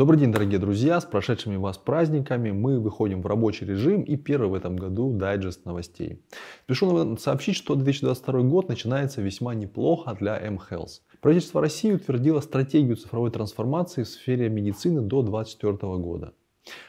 Добрый день, дорогие друзья! С прошедшими вас праздниками мы выходим в рабочий режим и первый в этом году дайджест новостей. Спешу сообщить, что 2022 год начинается весьма неплохо для mHealth. Правительство России утвердило стратегию цифровой трансформации в сфере медицины до 2024 года.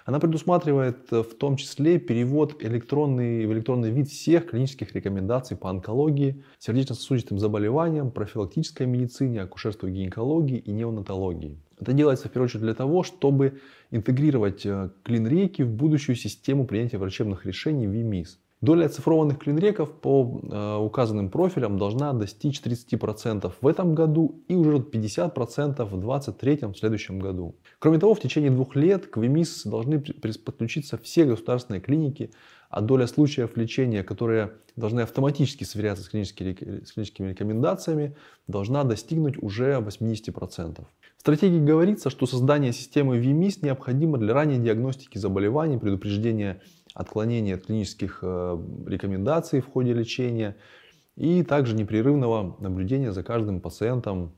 Она предусматривает э, в том числе перевод электронный, в электронный вид всех клинических рекомендаций по онкологии, сердечно-сосудистым заболеваниям, профилактической медицине, акушерству гинекологии и неонатологии. Это делается в первую очередь для того, чтобы интегрировать э, клинреки в будущую систему принятия врачебных решений ВИМИС. Доля оцифрованных клинреков по э, указанным профилям должна достичь 30% в этом году и уже 50% в 2023 в следующем году. Кроме того, в течение двух лет к ВИМИС должны подключиться все государственные клиники, а доля случаев лечения, которые должны автоматически сверяться с клиническими, с клиническими рекомендациями, должна достигнуть уже 80%. В стратегии говорится, что создание системы ВИМИС необходимо для ранней диагностики заболеваний, предупреждения отклонения от клинических э, рекомендаций в ходе лечения и также непрерывного наблюдения за каждым пациентом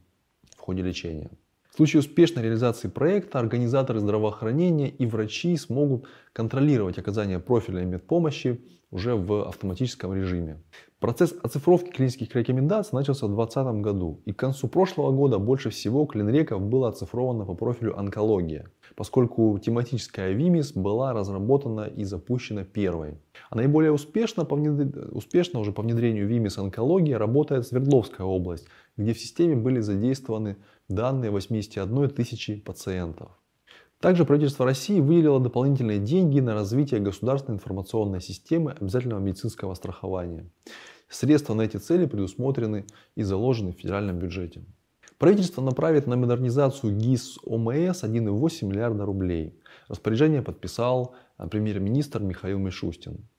в ходе лечения. В случае успешной реализации проекта организаторы здравоохранения и врачи смогут контролировать оказание профильной медпомощи уже в автоматическом режиме. Процесс оцифровки клинических рекомендаций начался в 2020 году, и к концу прошлого года больше всего клинреков было оцифровано по профилю онкология, поскольку тематическая ВИМИС была разработана и запущена первой. А наиболее успешно, по внедр... успешно уже по внедрению ВИМИС онкологии работает Свердловская область, где в системе были задействованы данные 81 тысячи пациентов. Также правительство России выделило дополнительные деньги на развитие государственной информационной системы обязательного медицинского страхования. Средства на эти цели предусмотрены и заложены в федеральном бюджете. Правительство направит на модернизацию ГИС ОМС 1,8 миллиарда рублей. Распоряжение подписал а, премьер-министр Михаил Мишустин.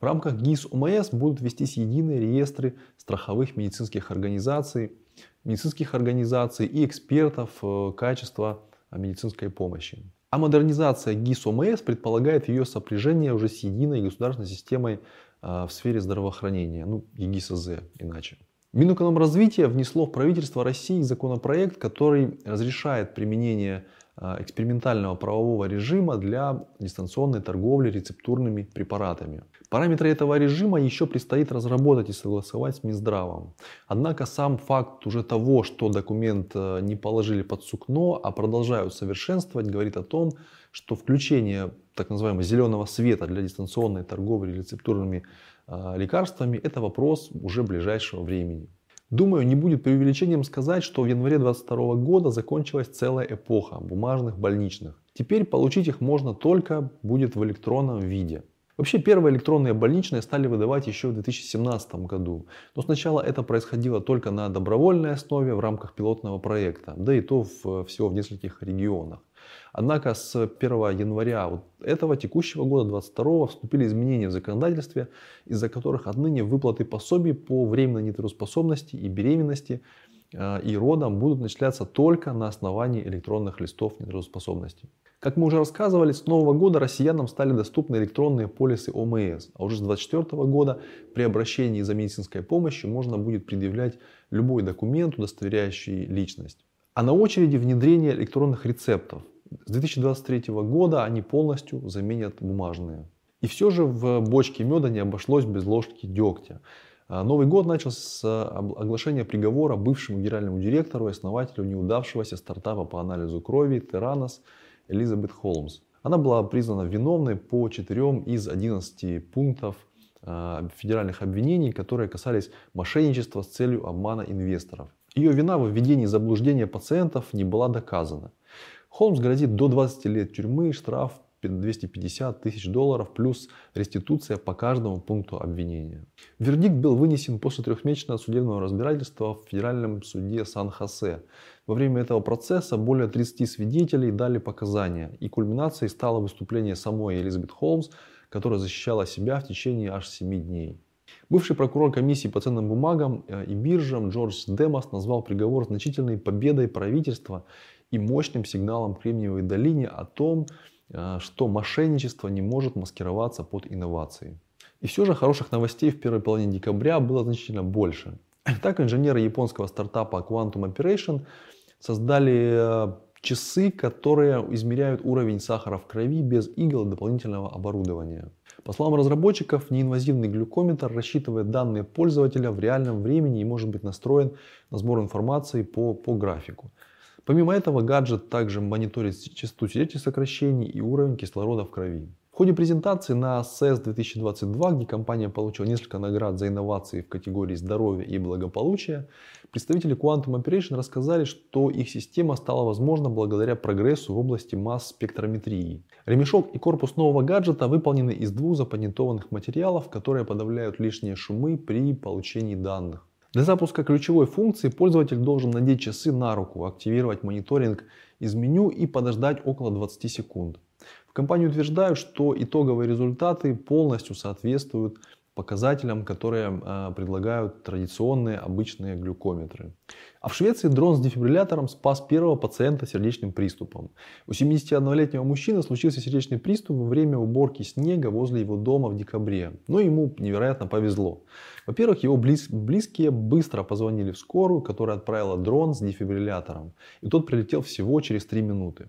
В рамках ГИС ОМС будут вестись единые реестры страховых медицинских организаций, медицинских организаций и экспертов э, качества медицинской помощи. А модернизация ГИС ОМС предполагает ее сопряжение уже с единой государственной системой а, в сфере здравоохранения, ну ЕГИСЗ иначе. Минэкономразвитие внесло в правительство России законопроект, который разрешает применение экспериментального правового режима для дистанционной торговли рецептурными препаратами. Параметры этого режима еще предстоит разработать и согласовать с Минздравом. Однако сам факт уже того, что документ э, не положили под сукно, а продолжают совершенствовать, говорит о том, что включение так называемого зеленого света для дистанционной торговли рецептурными э, лекарствами это вопрос уже ближайшего времени. Думаю, не будет преувеличением сказать, что в январе 2022 года закончилась целая эпоха бумажных больничных. Теперь получить их можно только будет в электронном виде. Вообще первые электронные больничные стали выдавать еще в 2017 году. Но сначала это происходило только на добровольной основе в рамках пилотного проекта, да и то в, всего в нескольких регионах. Однако с 1 января вот этого текущего года, 2022, вступили изменения в законодательстве, из-за которых отныне выплаты пособий по временной нетрудоспособности и беременности э, и родам будут начисляться только на основании электронных листов нетрудоспособности. Как мы уже рассказывали, с нового года россиянам стали доступны электронные полисы ОМС, а уже с 2024 года при обращении за медицинской помощью можно будет предъявлять любой документ, удостоверяющий личность. А на очереди внедрение электронных рецептов. С 2023 года они полностью заменят бумажные. И все же в бочке меда не обошлось без ложки дегтя. А Новый год начался с оглашения приговора бывшему генеральному директору и основателю неудавшегося стартапа по анализу крови Terranos Элизабет Холмс. Она была признана виновной по четырем из 11 пунктов а, федеральных обвинений, которые касались мошенничества с целью обмана инвесторов. Ее вина в введении заблуждения пациентов не была доказана. Холмс грозит до 20 лет тюрьмы, штраф 250 тысяч долларов плюс реституция по каждому пункту обвинения. Вердикт был вынесен после трехмесячного судебного разбирательства в федеральном суде Сан-Хосе. Во время этого процесса более 30 свидетелей дали показания, и кульминацией стало выступление самой Элизабет Холмс, которая защищала себя в течение аж 7 дней. Бывший прокурор комиссии по ценным бумагам э, и биржам Джордж Демос назвал приговор значительной победой правительства и мощным сигналом Кремниевой долине о том, что мошенничество не может маскироваться под инновации. И все же хороших новостей в первой половине декабря было значительно больше. Так, инженеры японского стартапа Quantum Operation создали э, часы, которые измеряют уровень сахара в крови без игл и дополнительного оборудования. По словам разработчиков, неинвазивный глюкометр рассчитывает данные пользователя в реальном времени и может быть настроен на сбор информации по, по графику. Помимо этого, гаджет также мониторит частоту сердечных и уровень кислорода в крови. В ходе презентации на CES 2022, где компания получила несколько наград за инновации в категории здоровья и благополучия, представители Quantum Operation рассказали, что их система стала возможна благодаря прогрессу в области масс-спектрометрии. Ремешок и корпус нового гаджета выполнены из двух запатентованных материалов, которые подавляют лишние шумы при получении данных. Для запуска ключевой функции пользователь должен надеть часы на руку, активировать мониторинг из меню и подождать около 20 секунд. Компании утверждают, что итоговые результаты полностью соответствуют показателям, которые э, предлагают традиционные обычные глюкометры. А в Швеции дрон с дефибриллятором спас первого пациента сердечным приступом. У 71-летнего мужчины случился сердечный приступ во время уборки снега возле его дома в декабре. Но ему невероятно повезло. Во-первых, его близ, близкие быстро позвонили в скорую, которая отправила дрон с дефибриллятором. И тот прилетел всего через 3 минуты.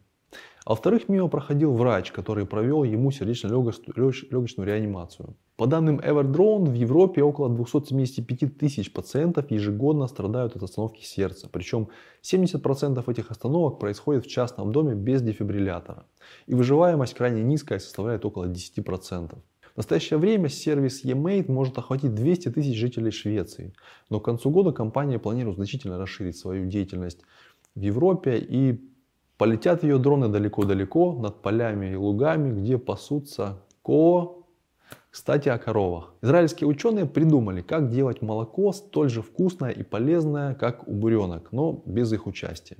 А во-вторых, мимо проходил врач, который провел ему сердечно-легочную реанимацию. По данным Everdrone, в Европе около 275 тысяч пациентов ежегодно страдают от остановки сердца. Причем 70% этих остановок происходит в частном доме без дефибриллятора. И выживаемость крайне низкая, составляет около 10%. В настоящее время сервис eMate может охватить 200 тысяч жителей Швеции. Но к концу года компания планирует значительно расширить свою деятельность в Европе и Полетят ее дроны далеко-далеко над полями и лугами, где пасутся ко... Кстати, о коровах. Израильские ученые придумали, как делать молоко столь же вкусное и полезное, как у буренок, но без их участия.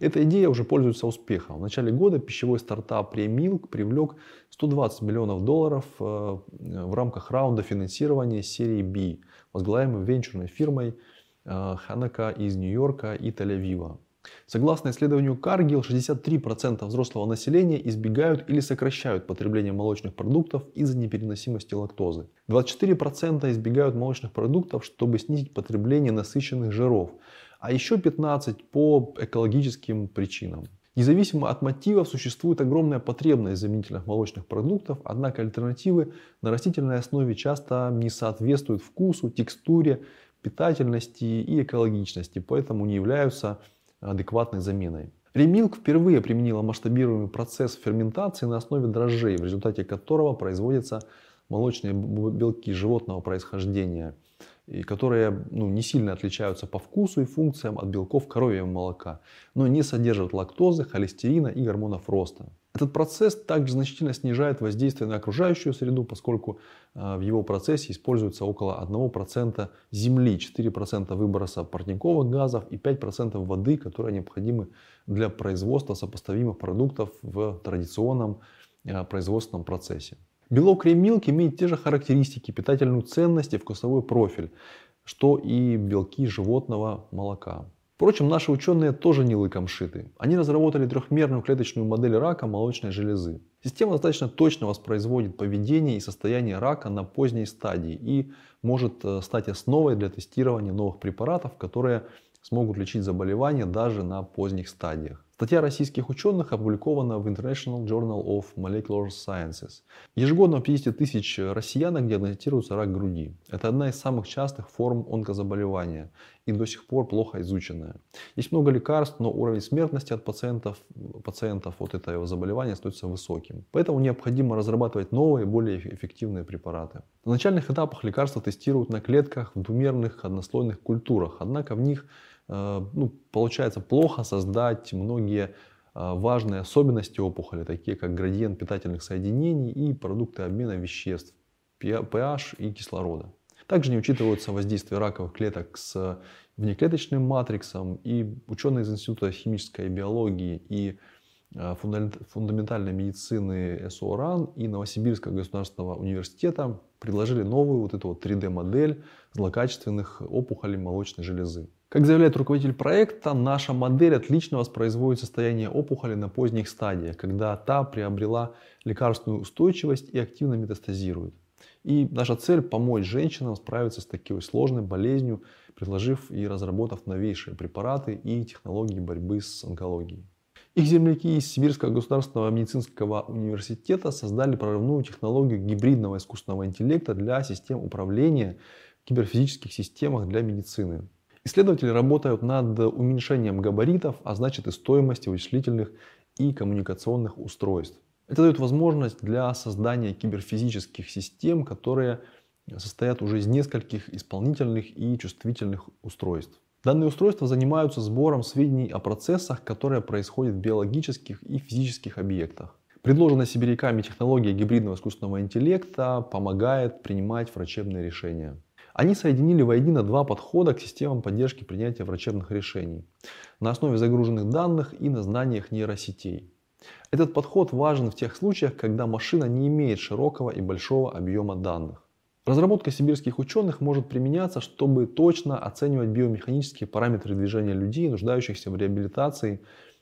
Эта идея уже пользуется успехом. В начале года пищевой стартап Premilk привлек 120 миллионов долларов э, в рамках раунда финансирования серии B, возглавляемой венчурной фирмой Ханака э, из Нью-Йорка и Тель-Авива. Согласно исследованию Cargill, 63% взрослого населения избегают или сокращают потребление молочных продуктов из-за непереносимости лактозы. 24% избегают молочных продуктов, чтобы снизить потребление насыщенных жиров, а еще 15% по экологическим причинам. Независимо от мотивов существует огромная потребность заменительных молочных продуктов, однако альтернативы на растительной основе часто не соответствуют вкусу, текстуре, питательности и экологичности, поэтому не являются адекватной заменой. Ремилк впервые применила масштабируемый процесс ферментации на основе дрожжей, в результате которого производятся молочные белки животного происхождения, и которые ну, не сильно отличаются по вкусу и функциям от белков коровьего молока, но не содержат лактозы, холестерина и гормонов роста. Этот процесс также значительно снижает воздействие на окружающую среду, поскольку э, в его процессе используется около 1% земли, 4% выброса парниковых газов и 5% воды, которые необходимы для производства сопоставимых продуктов в традиционном э, производственном процессе. Белок ремилк имеет те же характеристики, питательную ценность и вкусовой профиль, что и белки животного молока. Впрочем, наши ученые тоже не лыком шиты. Они разработали трехмерную клеточную модель рака молочной железы. Система достаточно точно воспроизводит поведение и состояние рака на поздней стадии и может э, стать основой для тестирования новых препаратов, которые смогут лечить заболевания даже на поздних стадиях. Статья российских ученых опубликована в International Journal of Molecular Sciences. Ежегодно у 50 тысяч россиянок диагностируется рак груди. Это одна из самых частых форм онкозаболевания и до сих пор плохо изученная. Есть много лекарств, но уровень смертности от пациентов, пациентов от этого заболевания остается высоким. Поэтому необходимо разрабатывать новые, более эффективные препараты. На начальных этапах лекарства тестируют на клетках в двумерных однослойных культурах, однако в них ну, получается плохо создать многие э, важные особенности опухоли, такие как градиент питательных соединений и продукты обмена веществ, pH и кислорода. Также не учитываются воздействие раковых клеток с внеклеточным матриксом. И ученые из Института химической биологии и э, фундаментальной медицины СОРАН и Новосибирского государственного университета предложили новую вот эту вот 3D-модель злокачественных опухолей молочной железы. Как заявляет руководитель проекта, наша модель отлично воспроизводит состояние опухоли на поздних стадиях, когда та приобрела лекарственную устойчивость и активно метастазирует. И наша цель помочь женщинам справиться с такой сложной болезнью, предложив и разработав новейшие препараты и технологии борьбы с онкологией. Их земляки из Сибирского государственного медицинского университета создали прорывную технологию гибридного искусственного интеллекта для систем управления в киберфизических системах для медицины. Исследователи работают над уменьшением габаритов, а значит и стоимости вычислительных и коммуникационных устройств. Это дает возможность для создания киберфизических систем, которые состоят уже из нескольких исполнительных и чувствительных устройств. Данные устройства занимаются сбором сведений о процессах, которые происходят в биологических и физических объектах. Предложенная сибиряками технология гибридного искусственного интеллекта помогает принимать врачебные решения. Они соединили воедино два подхода к системам поддержки принятия врачебных решений на основе загруженных данных и на знаниях нейросетей. Этот подход важен в тех случаях, когда машина не имеет широкого и большого объема данных. Разработка сибирских ученых может применяться, чтобы точно оценивать биомеханические параметры движения людей, нуждающихся в реабилитации,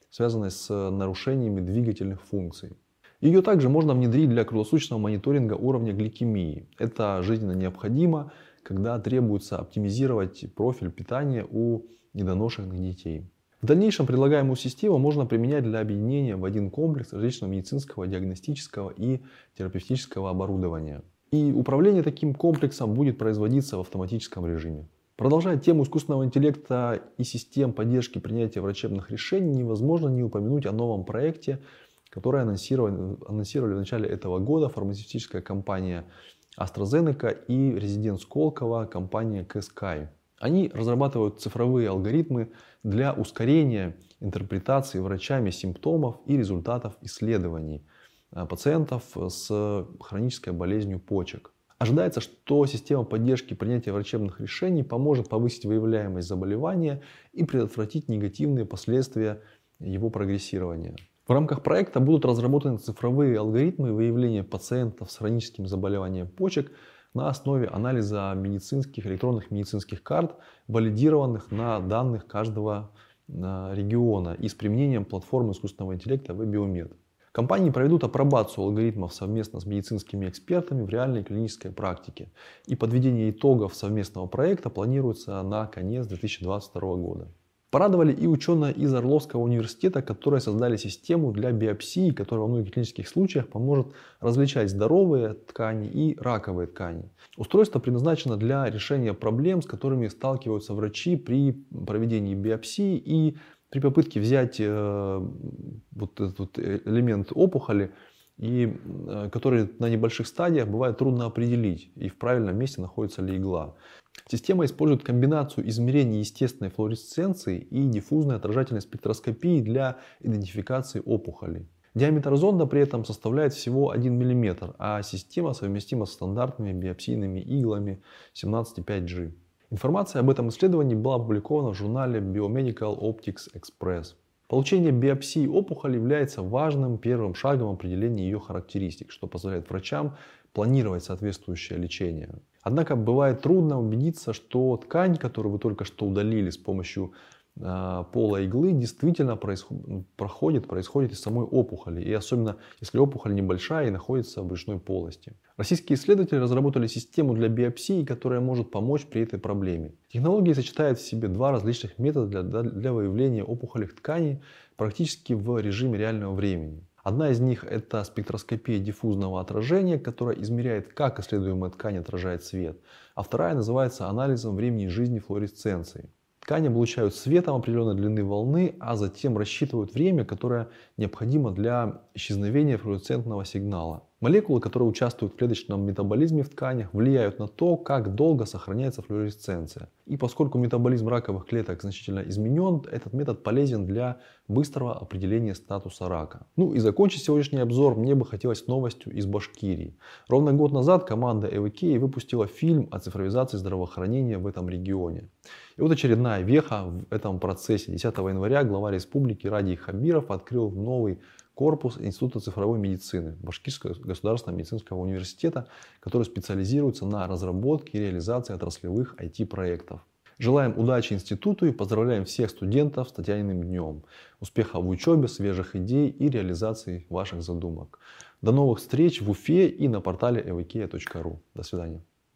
связанной с нарушениями двигательных функций. Ее также можно внедрить для круглосуточного мониторинга уровня гликемии. Это жизненно необходимо, когда требуется оптимизировать профиль питания у недоношенных детей. В дальнейшем предлагаемую систему можно применять для объединения в один комплекс различного медицинского, диагностического и терапевтического оборудования. И управление таким комплексом будет производиться в автоматическом режиме. Продолжая тему искусственного интеллекта и систем поддержки принятия врачебных решений, невозможно не упомянуть о новом проекте, который анонсировали, анонсировали в начале этого года фармацевтическая компания AstraZeneca и резидент Сколково компания KSky. Они разрабатывают цифровые алгоритмы для ускорения интерпретации врачами симптомов и результатов исследований – Э, пациентов с хронической болезнью почек. Ожидается, что система поддержки принятия врачебных решений поможет повысить выявляемость заболевания и предотвратить негативные последствия его прогрессирования. В рамках проекта будут разработаны цифровые алгоритмы выявления пациентов с хроническим заболеванием почек на основе анализа медицинских, электронных медицинских карт, валидированных на данных каждого э, региона и с применением платформы искусственного интеллекта WebBiomed. Компании проведут апробацию алгоритмов совместно с медицинскими экспертами в реальной клинической практике. И подведение итогов совместного проекта планируется на конец 2022 года. Порадовали и ученые из Орловского университета, которые создали систему для биопсии, которая во многих клинических случаях поможет различать здоровые ткани и раковые ткани. Устройство предназначено для решения проблем, с которыми сталкиваются врачи при проведении биопсии и при попытке взять э, вот этот элемент опухоли, и, э, который на небольших стадиях бывает трудно определить, и в правильном месте находится ли игла. Система использует комбинацию измерений естественной флуоресценции и диффузной отражательной спектроскопии для идентификации опухолей. Диаметр зонда при этом составляет всего 1 мм, а система совместима с стандартными биопсийными иглами 17,5G. Информация об этом исследовании была опубликована в журнале Biomedical Optics Express. Получение биопсии опухоли является важным первым шагом определения ее характеристик, что позволяет врачам планировать соответствующее лечение. Однако бывает трудно убедиться, что ткань, которую вы только что удалили с помощью пола иглы действительно проходит, происходит из самой опухоли. И особенно, если опухоль небольшая и находится в брюшной полости. Российские исследователи разработали систему для биопсии, которая может помочь при этой проблеме. Технология сочетает в себе два различных метода для, для выявления опухолевых тканей практически в режиме реального времени. Одна из них это спектроскопия диффузного отражения, которая измеряет, как исследуемая ткань отражает свет. А вторая называется анализом времени жизни флуоресценции. Ткани облучают светом определенной длины волны, а затем рассчитывают время, которое необходимо для исчезновения флуоресцентного сигнала. Молекулы, которые участвуют в клеточном метаболизме в тканях, влияют на то, как долго сохраняется флуоресценция. И поскольку метаболизм раковых клеток значительно изменен, этот метод полезен для быстрого определения статуса рака. Ну и закончить сегодняшний обзор мне бы хотелось новостью из Башкирии. Ровно год назад команда ЭВК выпустила фильм о цифровизации здравоохранения в этом регионе. И вот очередная веха в этом процессе. 10 января глава республики Радий Хабиров открыл новый корпус Института цифровой медицины Башкирского государственного медицинского университета, который специализируется на разработке и реализации отраслевых IT-проектов. Желаем удачи институту и поздравляем всех студентов с Татьяниным днем. Успехов в учебе, свежих идей и реализации ваших задумок. До новых встреч в Уфе и на портале evk.ru. До свидания.